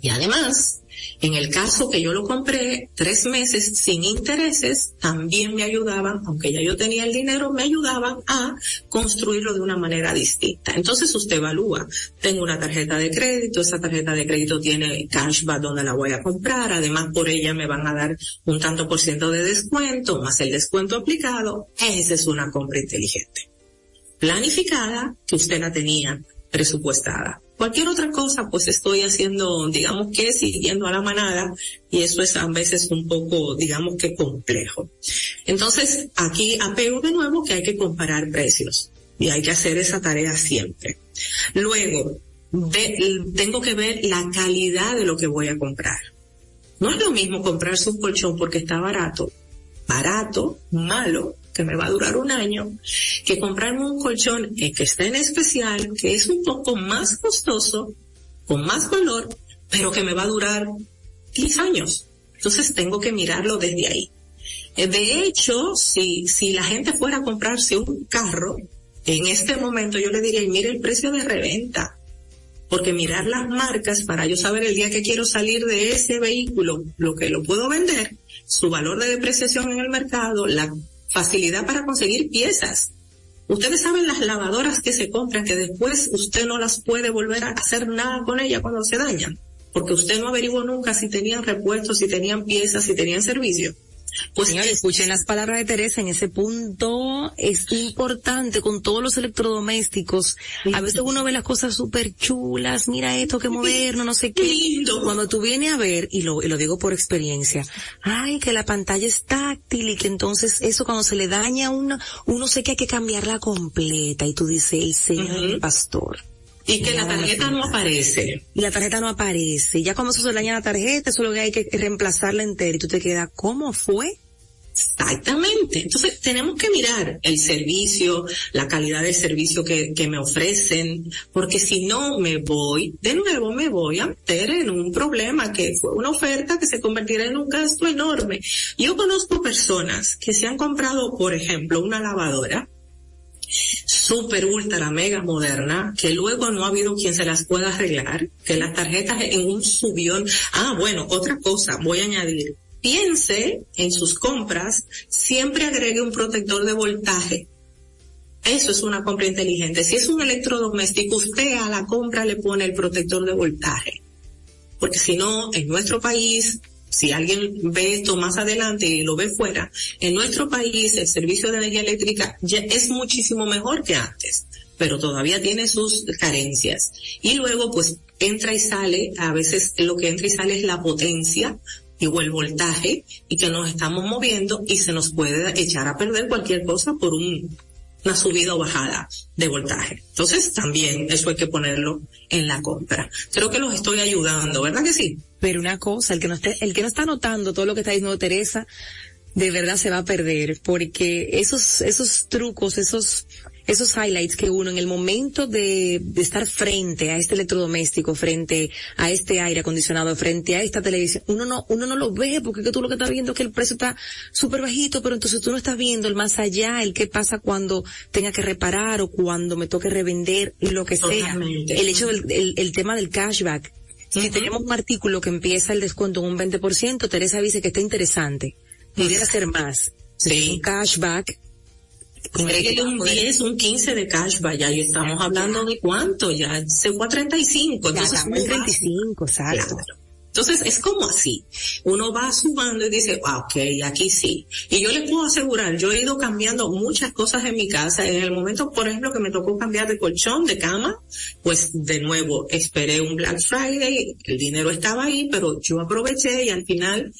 Y además, En el caso que yo lo compré tres meses sin intereses, también me ayudaban, aunque ya yo tenía el dinero, me ayudaban a construirlo de una manera distinta. Entonces usted evalúa, tengo una tarjeta de crédito, esa tarjeta de crédito tiene cashback donde la voy a comprar, además por ella me van a dar un tanto por ciento de descuento, más el descuento aplicado, esa es una compra inteligente. Planificada que usted la tenía presupuestada. Cualquier otra cosa, pues estoy haciendo, digamos que siguiendo a la manada, y eso es a veces un poco, digamos que complejo. Entonces, aquí apego de nuevo que hay que comparar precios, y hay que hacer esa tarea siempre. Luego, tengo que ver la calidad de lo que voy a comprar. No es lo mismo comprarse un colchón porque está barato, barato, malo, que me va a durar un año, que comprarme un colchón eh, que está en especial, que es un poco más costoso, con más valor, pero que me va a durar 10 años. Entonces tengo que mirarlo desde ahí. Eh, de hecho, si, si la gente fuera a comprarse un carro, en este momento yo le diría, mire el precio de reventa. Porque mirar las marcas para yo saber el día que quiero salir de ese vehículo, lo que lo puedo vender, su valor de depreciación en el mercado, la facilidad para conseguir piezas. Ustedes saben las lavadoras que se compran que después usted no las puede volver a hacer nada con ellas cuando se dañan, porque usted no averiguó nunca si tenían repuestos, si tenían piezas, si tenían servicio. Pues Señores, escuchen las palabras de Teresa en ese punto. Es importante con todos los electrodomésticos. A veces uno ve las cosas súper chulas. Mira esto, que moderno, no sé qué. Cuando tú vienes a ver, y lo, y lo digo por experiencia, ay, que la pantalla es táctil y que entonces eso cuando se le daña a uno, uno sé que hay que cambiarla completa. Y tú dices, el señor pastor. Y que la tarjeta no aparece. Y la tarjeta no aparece. Ya cuando se daña la tarjeta, solo que hay que reemplazarla entera y tú te quedas, ¿cómo fue? Exactamente. Entonces tenemos que mirar el servicio, la calidad del servicio que, que, me ofrecen, porque si no me voy, de nuevo me voy a meter en un problema que fue una oferta que se convertirá en un gasto enorme. Yo conozco personas que se han comprado, por ejemplo, una lavadora, super ultra mega moderna que luego no ha habido quien se las pueda arreglar, que las tarjetas en un subión. Ah, bueno, otra cosa, voy a añadir. Piense en sus compras, siempre agregue un protector de voltaje. Eso es una compra inteligente. Si es un electrodoméstico, usted a la compra le pone el protector de voltaje. Porque si no, en nuestro país si alguien ve esto más adelante y lo ve fuera, en nuestro país el servicio de energía eléctrica ya es muchísimo mejor que antes, pero todavía tiene sus carencias. Y luego pues entra y sale, a veces lo que entra y sale es la potencia o el voltaje y que nos estamos moviendo y se nos puede echar a perder cualquier cosa por un, una subida o bajada de voltaje. Entonces también eso hay que ponerlo en la compra. Creo que los estoy ayudando, ¿verdad que sí? Pero una cosa, el que no esté, el que no está notando todo lo que está diciendo Teresa, de verdad se va a perder, porque esos, esos trucos, esos, esos highlights que uno en el momento de, de, estar frente a este electrodoméstico, frente a este aire acondicionado, frente a esta televisión, uno no, uno no lo ve porque tú lo que estás viendo es que el precio está súper bajito, pero entonces tú no estás viendo el más allá, el qué pasa cuando tenga que reparar o cuando me toque revender, lo que sea. El hecho del el, el tema del cashback si tenemos un artículo que empieza el descuento en un 20%, Teresa dice que está interesante. Pudiera ser más. Sí. Un cashback. un 10, un 15 de cashback, ya y estamos hablando de cuánto, ya se fue a 35. Entonces, ya, 35, exacto. Entonces es como así. Uno va sumando y dice, ah, ok, aquí sí. Y yo les puedo asegurar, yo he ido cambiando muchas cosas en mi casa. En el momento, por ejemplo, que me tocó cambiar de colchón, de cama, pues de nuevo esperé un Black Friday, el dinero estaba ahí, pero yo aproveché y al final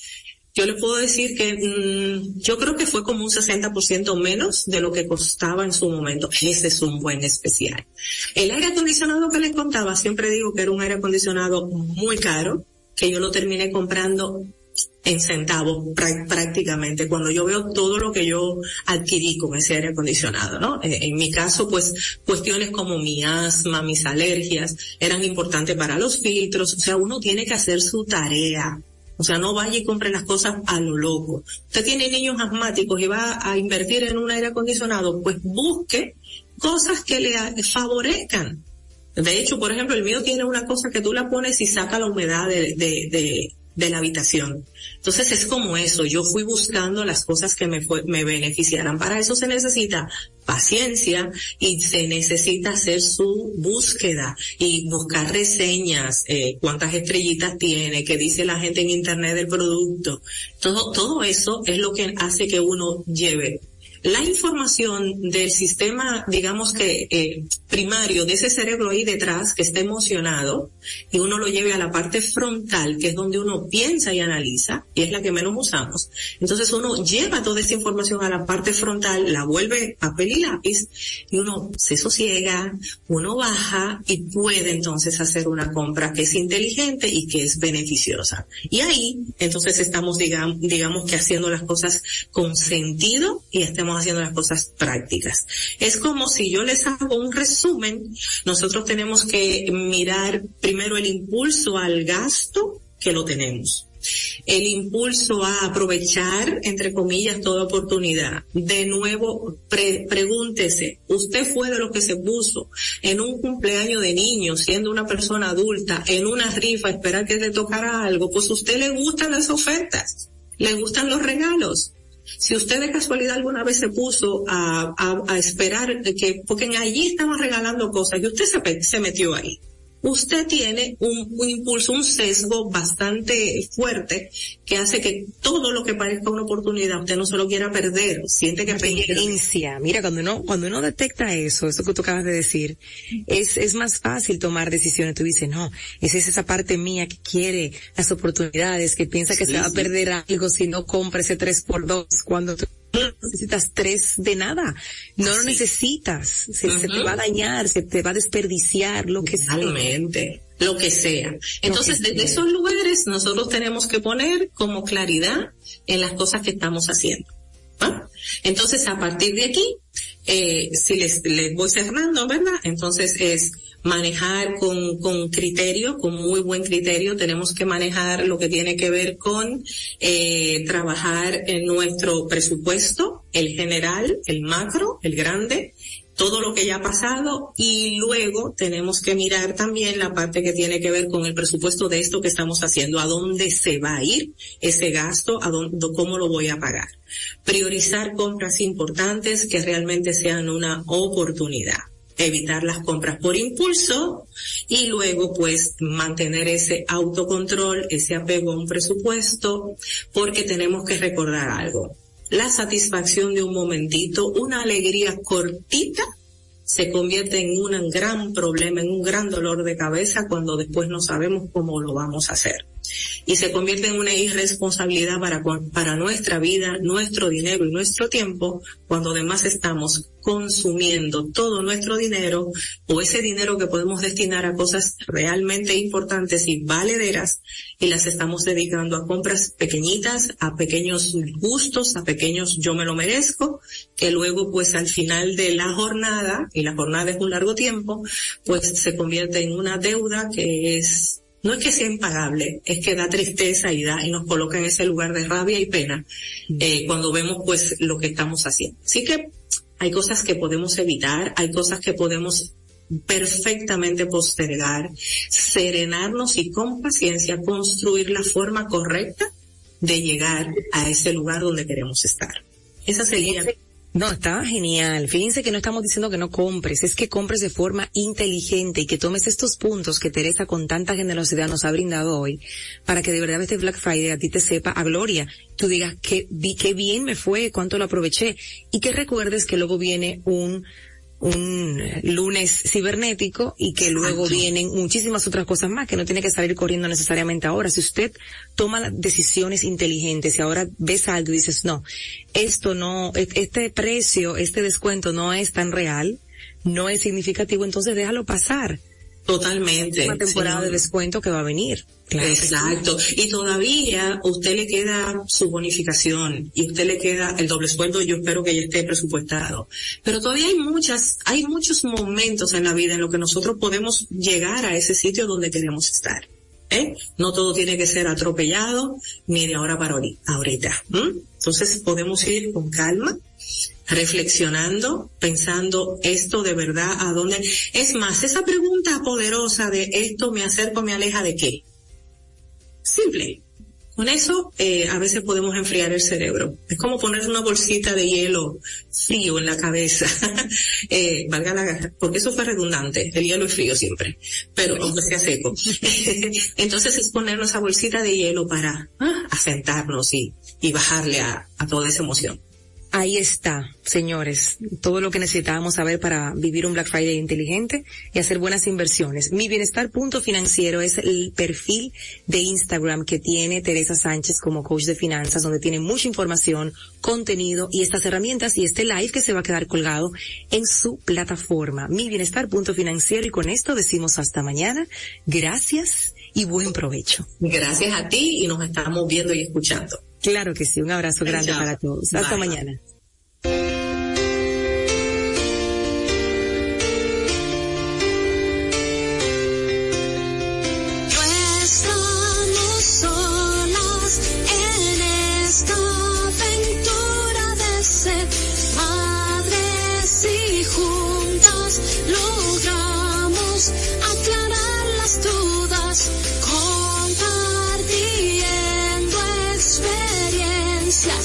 yo les puedo decir que mmm, yo creo que fue como un 60% menos de lo que costaba en su momento. Ese es un buen especial. El aire acondicionado que les contaba, siempre digo que era un aire acondicionado muy caro que yo lo terminé comprando en centavos prácticamente cuando yo veo todo lo que yo adquirí con ese aire acondicionado, ¿no? En, en, mi caso, pues cuestiones como mi asma, mis alergias eran importantes para los filtros, o sea, uno tiene que hacer su tarea. O sea, no vaya y compre las cosas a lo loco. Usted tiene niños asmáticos y va a invertir en un aire acondicionado, pues busque cosas que le favorezcan de hecho, por ejemplo, el mío tiene una cosa que tú la pones y saca la humedad de, de, la habitación. Entonces es como eso, yo fui buscando las cosas que me, me beneficiaran. Para eso se necesita paciencia y se necesita hacer su búsqueda y buscar reseñas, eh, cuántas estrellitas tiene, qué dice la gente en internet del producto. Todo, todo eso es lo que hace que uno lleve la información del sistema, digamos que eh, primario de ese cerebro ahí detrás que está emocionado y uno lo lleve a la parte frontal, que es donde uno piensa y analiza, y es la que menos usamos. Entonces uno lleva toda esa información a la parte frontal, la vuelve papel y lápiz, y uno se sosiega, uno baja y puede entonces hacer una compra que es inteligente y que es beneficiosa. Y ahí entonces estamos, digamos, digamos que haciendo las cosas con sentido y estamos haciendo las cosas prácticas. Es como si yo les hago un resumen, nosotros tenemos que mirar primero el impulso al gasto que lo tenemos. El impulso a aprovechar, entre comillas, toda oportunidad. De nuevo, pregúntese, ¿usted fue de lo que se puso en un cumpleaños de niño, siendo una persona adulta, en una rifa, esperar que le tocara algo? Pues usted le gustan las ofertas, le gustan los regalos. Si usted de casualidad alguna vez se puso a, a, esperar que, porque allí estaban regalando cosas y usted se metió ahí usted tiene un, impulso, un sesgo bastante fuerte que hace que todo lo que parezca una oportunidad usted no se lo quiera perder, siente que experiencia. Mira, cuando uno, cuando uno detecta eso, eso que tú acabas de decir, es, es más fácil tomar decisiones. Tú dices, no, esa es esa parte mía que quiere las oportunidades, que piensa que se va a perder algo si no compra ese 3 por 2 cuando tú necesitas tres de nada. No lo necesitas. Se, te va a dañar, se te va a desperdiciar, lo que sea. Lo que sea. Entonces, desde esos lugares nosotros tenemos que poner como claridad en las cosas que estamos haciendo. Entonces, a partir de aquí, eh, si les, les voy cerrando, ¿verdad? Entonces es manejar con, con criterio, con muy buen criterio. Tenemos que manejar lo que tiene que ver con eh, trabajar en nuestro presupuesto, el general, el macro, el grande, todo lo que ya ha pasado y luego tenemos que mirar también la parte que tiene que ver con el presupuesto de esto que estamos haciendo, a dónde se va a ir ese gasto, a dónde, cómo lo voy a pagar. Priorizar compras importantes que realmente sean una oportunidad evitar las compras por impulso y luego pues mantener ese autocontrol, ese apego a un presupuesto, porque tenemos que recordar algo. La satisfacción de un momentito, una alegría cortita, se convierte en un gran problema, en un gran dolor de cabeza cuando después no sabemos cómo lo vamos a hacer y se convierte en una irresponsabilidad para, para nuestra vida, nuestro dinero y nuestro tiempo, cuando además estamos consumiendo todo nuestro dinero o ese dinero que podemos destinar a cosas realmente importantes y valederas y las estamos dedicando a compras pequeñitas, a pequeños gustos, a pequeños yo me lo merezco, que luego pues al final de la jornada, y la jornada es un largo tiempo, pues se convierte en una deuda que es no es que sea impagable, es que da tristeza y da y nos coloca en ese lugar de rabia y pena eh, cuando vemos pues lo que estamos haciendo. Así que hay cosas que podemos evitar, hay cosas que podemos perfectamente postergar, serenarnos y con paciencia construir la forma correcta de llegar a ese lugar donde queremos estar. Esa sería no, estaba genial. Fíjense que no estamos diciendo que no compres, es que compres de forma inteligente y que tomes estos puntos que Teresa con tanta generosidad nos ha brindado hoy para que de verdad este Black Friday a ti te sepa a gloria. Tú digas que qué bien me fue, cuánto lo aproveché y que recuerdes que luego viene un un lunes cibernético y que luego vienen muchísimas otras cosas más que no tiene que salir corriendo necesariamente ahora. Si usted toma decisiones inteligentes y ahora ves algo y dices, no, esto no, e-, este precio, este descuento no es tan real, no es significativo, entonces déjalo pasar Totalmente. Una temporada de descuento que va a venir. Exacto. Y todavía usted le queda su bonificación y usted le queda el doble sueldo, yo espero que ya esté presupuestado. Pero todavía hay muchas, hay muchos momentos en la vida en los que nosotros podemos llegar a ese sitio donde queremos estar. ¿Eh? No todo tiene que ser atropellado ni de ahora para ahorita. Entonces podemos ir con calma, reflexionando, pensando esto de verdad a dónde. Es más, esa pregunta poderosa de esto me acerco, me aleja de qué. Simple. Con eso, eh, a veces podemos enfriar el cerebro. Es como poner una bolsita de hielo frío en la cabeza. eh, valga la porque eso fue redundante. El hielo es frío siempre, pero aunque sea seco. Entonces es ponernos esa bolsita de hielo para ah, asentarnos y, y bajarle a, a toda esa emoción. Ahí está, señores, todo lo que necesitábamos saber para vivir un Black Friday inteligente y hacer buenas inversiones. Mi bienestar punto financiero es el perfil de Instagram que tiene Teresa Sánchez como coach de finanzas, donde tiene mucha información, contenido y estas herramientas y este live que se va a quedar colgado en su plataforma. Mi bienestar punto financiero y con esto decimos hasta mañana. Gracias y buen provecho. Gracias a ti y nos estamos viendo y escuchando. Claro que sí, un abrazo grande para todos. Hasta mañana.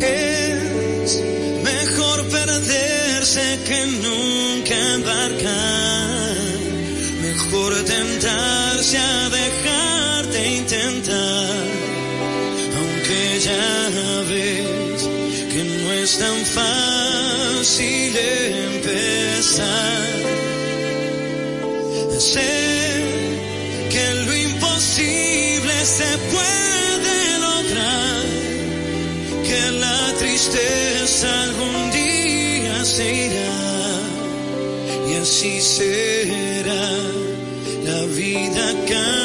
Es mejor perderse que nunca embarcar. Mejor tentarse a dejarte intentar. Aunque ya ves que no es tan fácil empezar. Sé se irá y así será. La vida cambia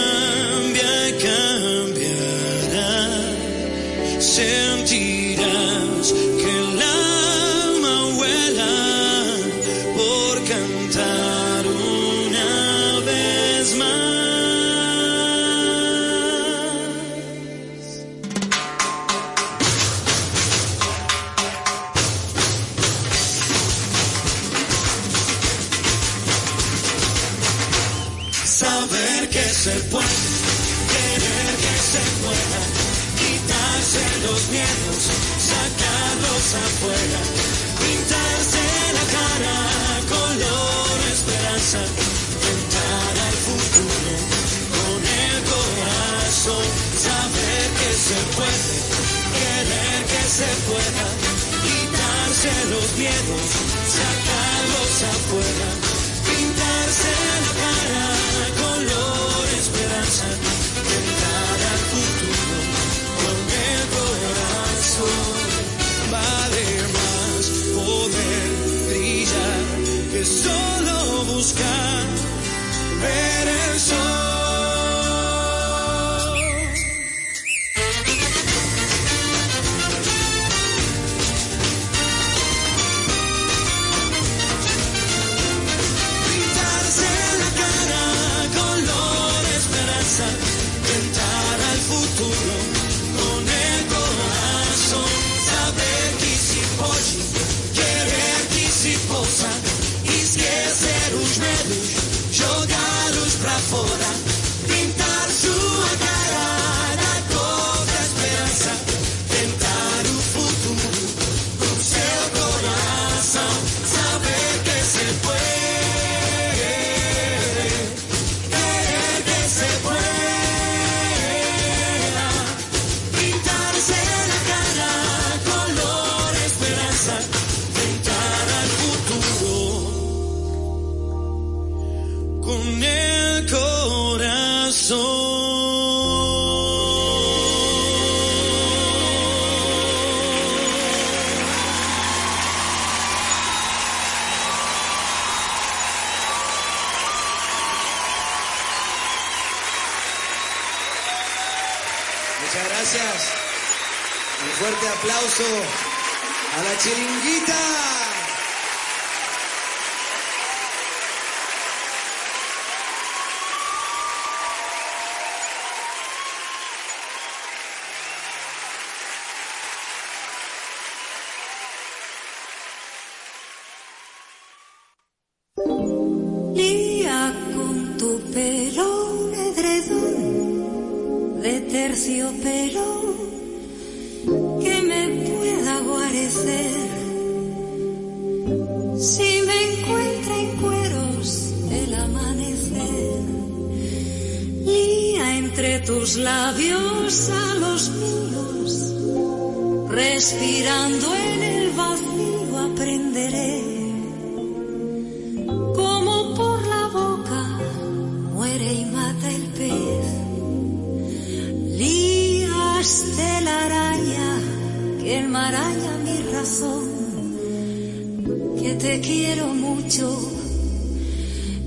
te quiero mucho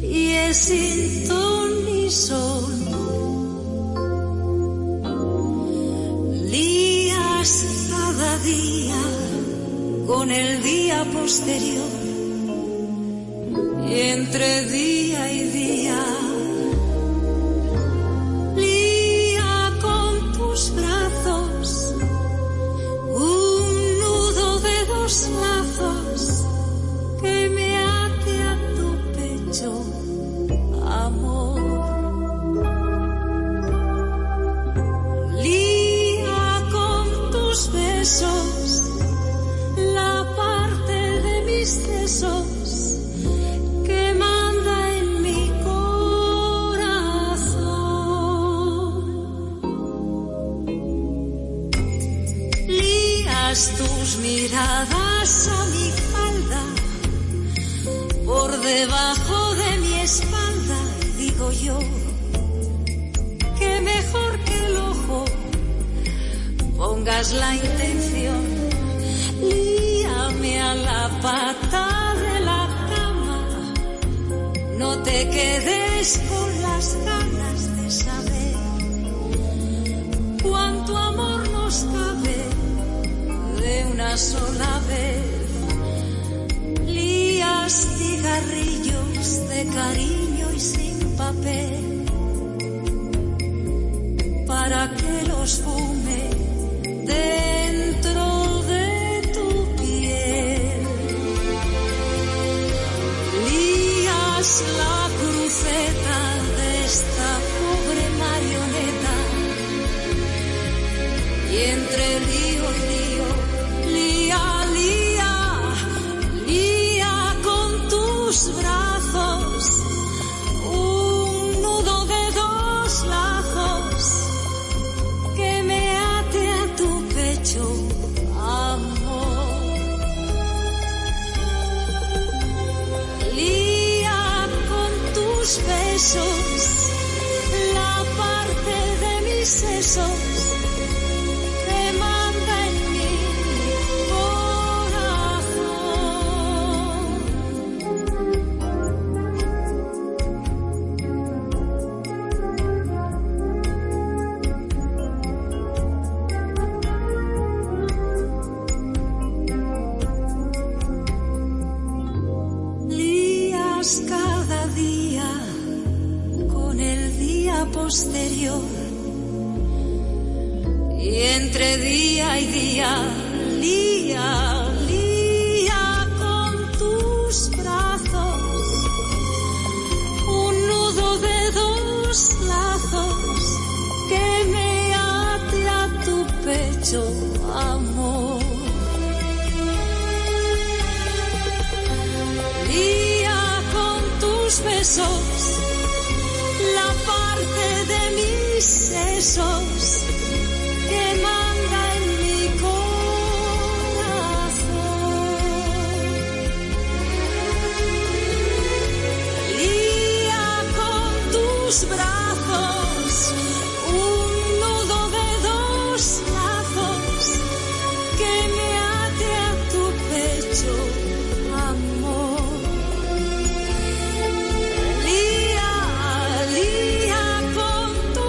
y es sin ton ni sol. Lías cada día con el día posterior.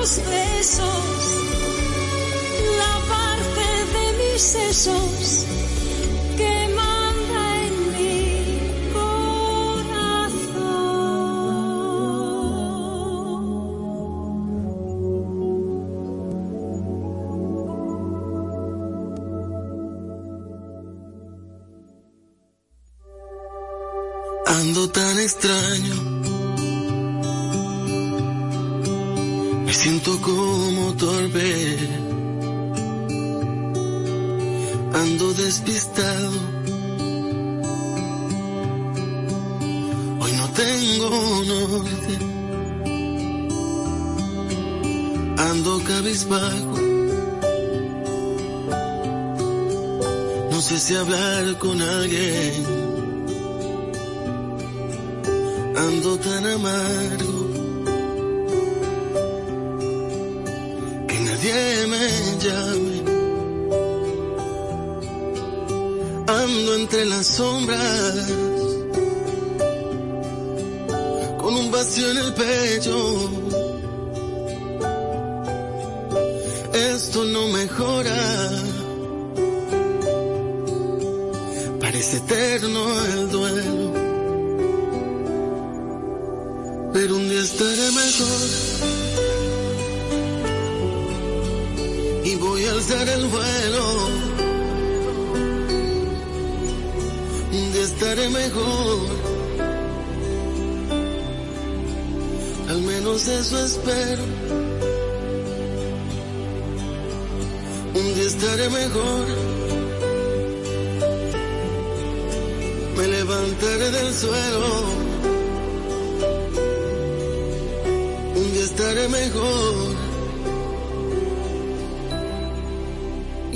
tus besos, la parte de mis sesos.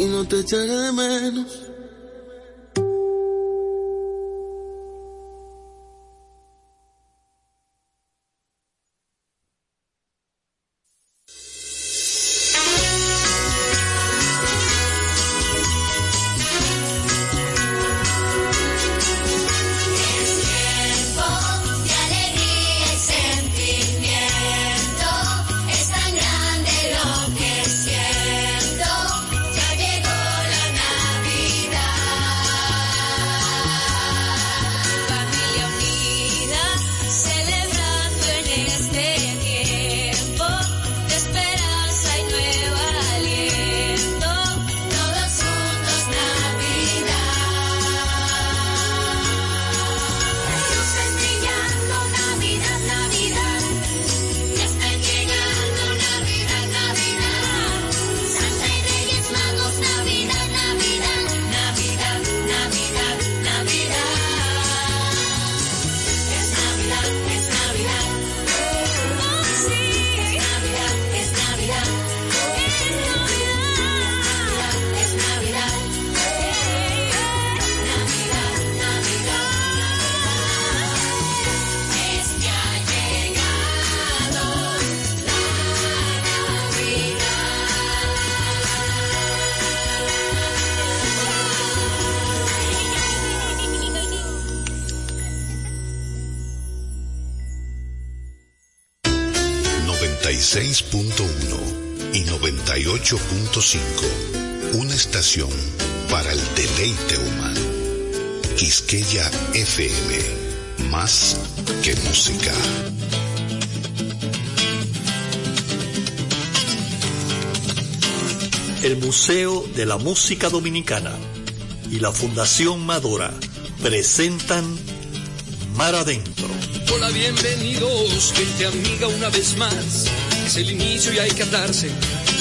y no te echaré de menos. 98.5. Una estación para el deleite humano. Quisqueya FM. Más que música. El Museo de la Música Dominicana y la Fundación Madora presentan Mar Adentro. Hola, bienvenidos, gente amiga, una vez más. Es el inicio y hay que atarse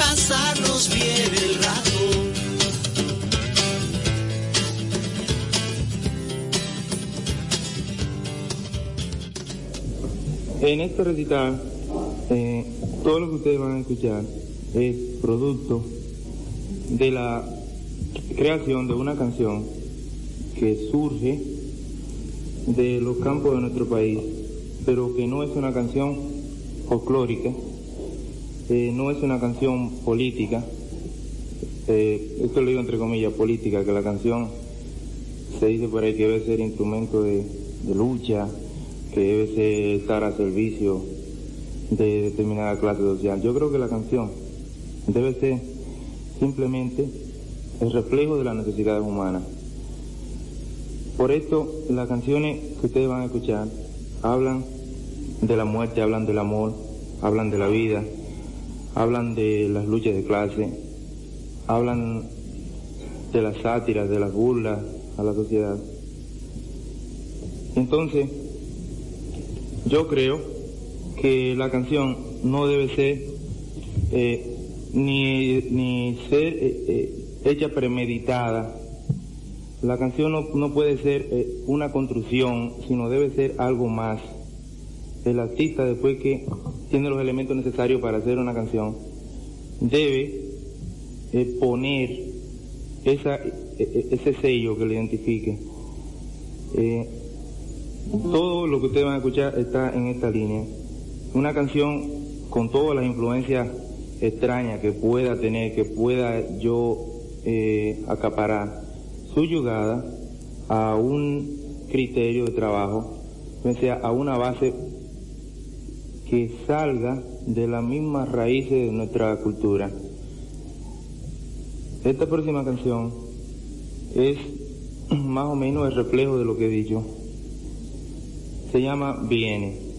pasarnos bien el rato. En este recital, eh, todo lo que ustedes van a escuchar es producto de la creación de una canción que surge de los campos de nuestro país, pero que no es una canción folclórica, eh, no es una canción política, eh, esto lo digo entre comillas, política, que la canción se dice por ahí que debe ser instrumento de, de lucha, que debe ser, estar a servicio de determinada clase social. Yo creo que la canción debe ser simplemente el reflejo de las necesidades humanas. Por esto, las canciones que ustedes van a escuchar hablan de la muerte, hablan del amor, hablan de la vida, hablan de las luchas de clase, hablan de las sátiras, de las burlas a la sociedad. Entonces, yo creo que la canción no debe ser eh, ni, ni ser eh, eh, hecha premeditada. La canción no, no puede ser eh, una construcción, sino debe ser algo más. El artista, después que tiene los elementos necesarios para hacer una canción, debe eh, poner esa, eh, eh, ese sello que le identifique. Eh, todo lo que ustedes van a escuchar está en esta línea. Una canción con todas las influencias extrañas que pueda tener, que pueda yo eh, acaparar, subyugada a un criterio de trabajo, o sea, a una base que salga de las mismas raíces de nuestra cultura. Esta próxima canción es más o menos el reflejo de lo que he dicho. Se llama Viene.